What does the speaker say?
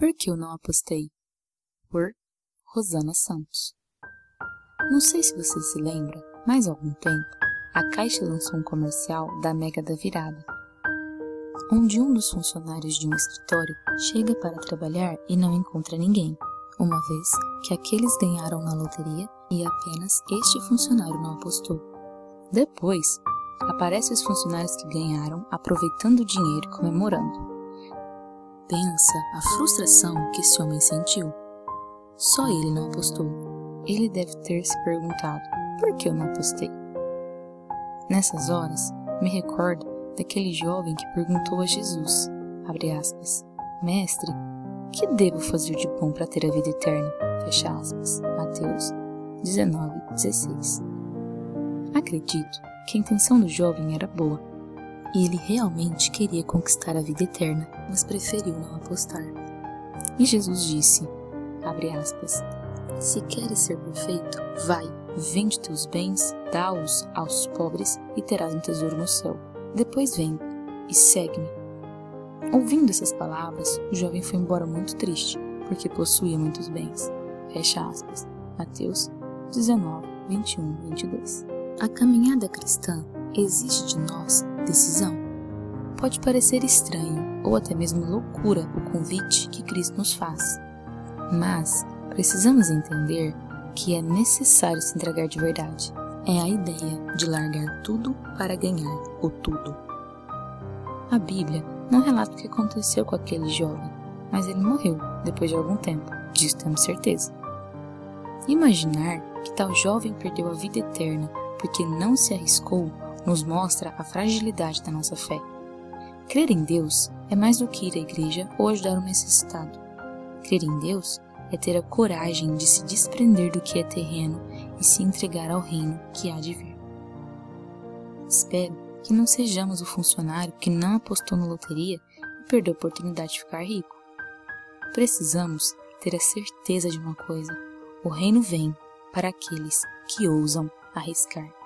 Por que eu não apostei? Por Rosana Santos. Não sei se você se lembra, mas há algum tempo, a Caixa lançou um comercial da Mega da Virada, onde um dos funcionários de um escritório chega para trabalhar e não encontra ninguém, uma vez que aqueles ganharam na loteria e apenas este funcionário não apostou. Depois, aparecem os funcionários que ganharam, aproveitando o dinheiro e comemorando. Pensa a frustração que esse homem sentiu. Só ele não apostou. Ele deve ter se perguntado: por que eu não apostei? Nessas horas, me recordo daquele jovem que perguntou a Jesus, aspas, Mestre, que devo fazer de bom para ter a vida eterna? Fecha aspas. Mateus 19, 16. Acredito que a intenção do jovem era boa, e ele realmente queria conquistar a vida eterna, mas preferiu não apostar. E Jesus disse, aspas, se queres ser perfeito, vai, vende teus bens, dá-os aos pobres e terás um tesouro no céu. Depois vem e segue-me. Ouvindo essas palavras, o jovem foi embora muito triste, porque possuía muitos bens. Fecha aspas. Mateus 19, 21, 22. A caminhada cristã exige de nós decisão. Pode parecer estranho ou até mesmo loucura o convite que Cristo nos faz, mas precisamos entender que é necessário se entregar de verdade. É a ideia de largar tudo para ganhar o tudo. A Bíblia não relata o que aconteceu com aquele jovem, mas ele morreu depois de algum tempo, disso temos certeza. Imaginar que tal jovem perdeu a vida eterna porque não se arriscou nos mostra a fragilidade da nossa fé. Crer em Deus é mais do que ir à igreja ou ajudar o necessitado. Crer em Deus é ter a coragem de se desprender do que é terreno e se entregar ao reino que há de vir. Espero que não sejamos o funcionário que não apostou na loteria e perdeu a oportunidade de ficar rico. Precisamos ter a certeza de uma coisa: o reino vem para aqueles que ousam arriscar.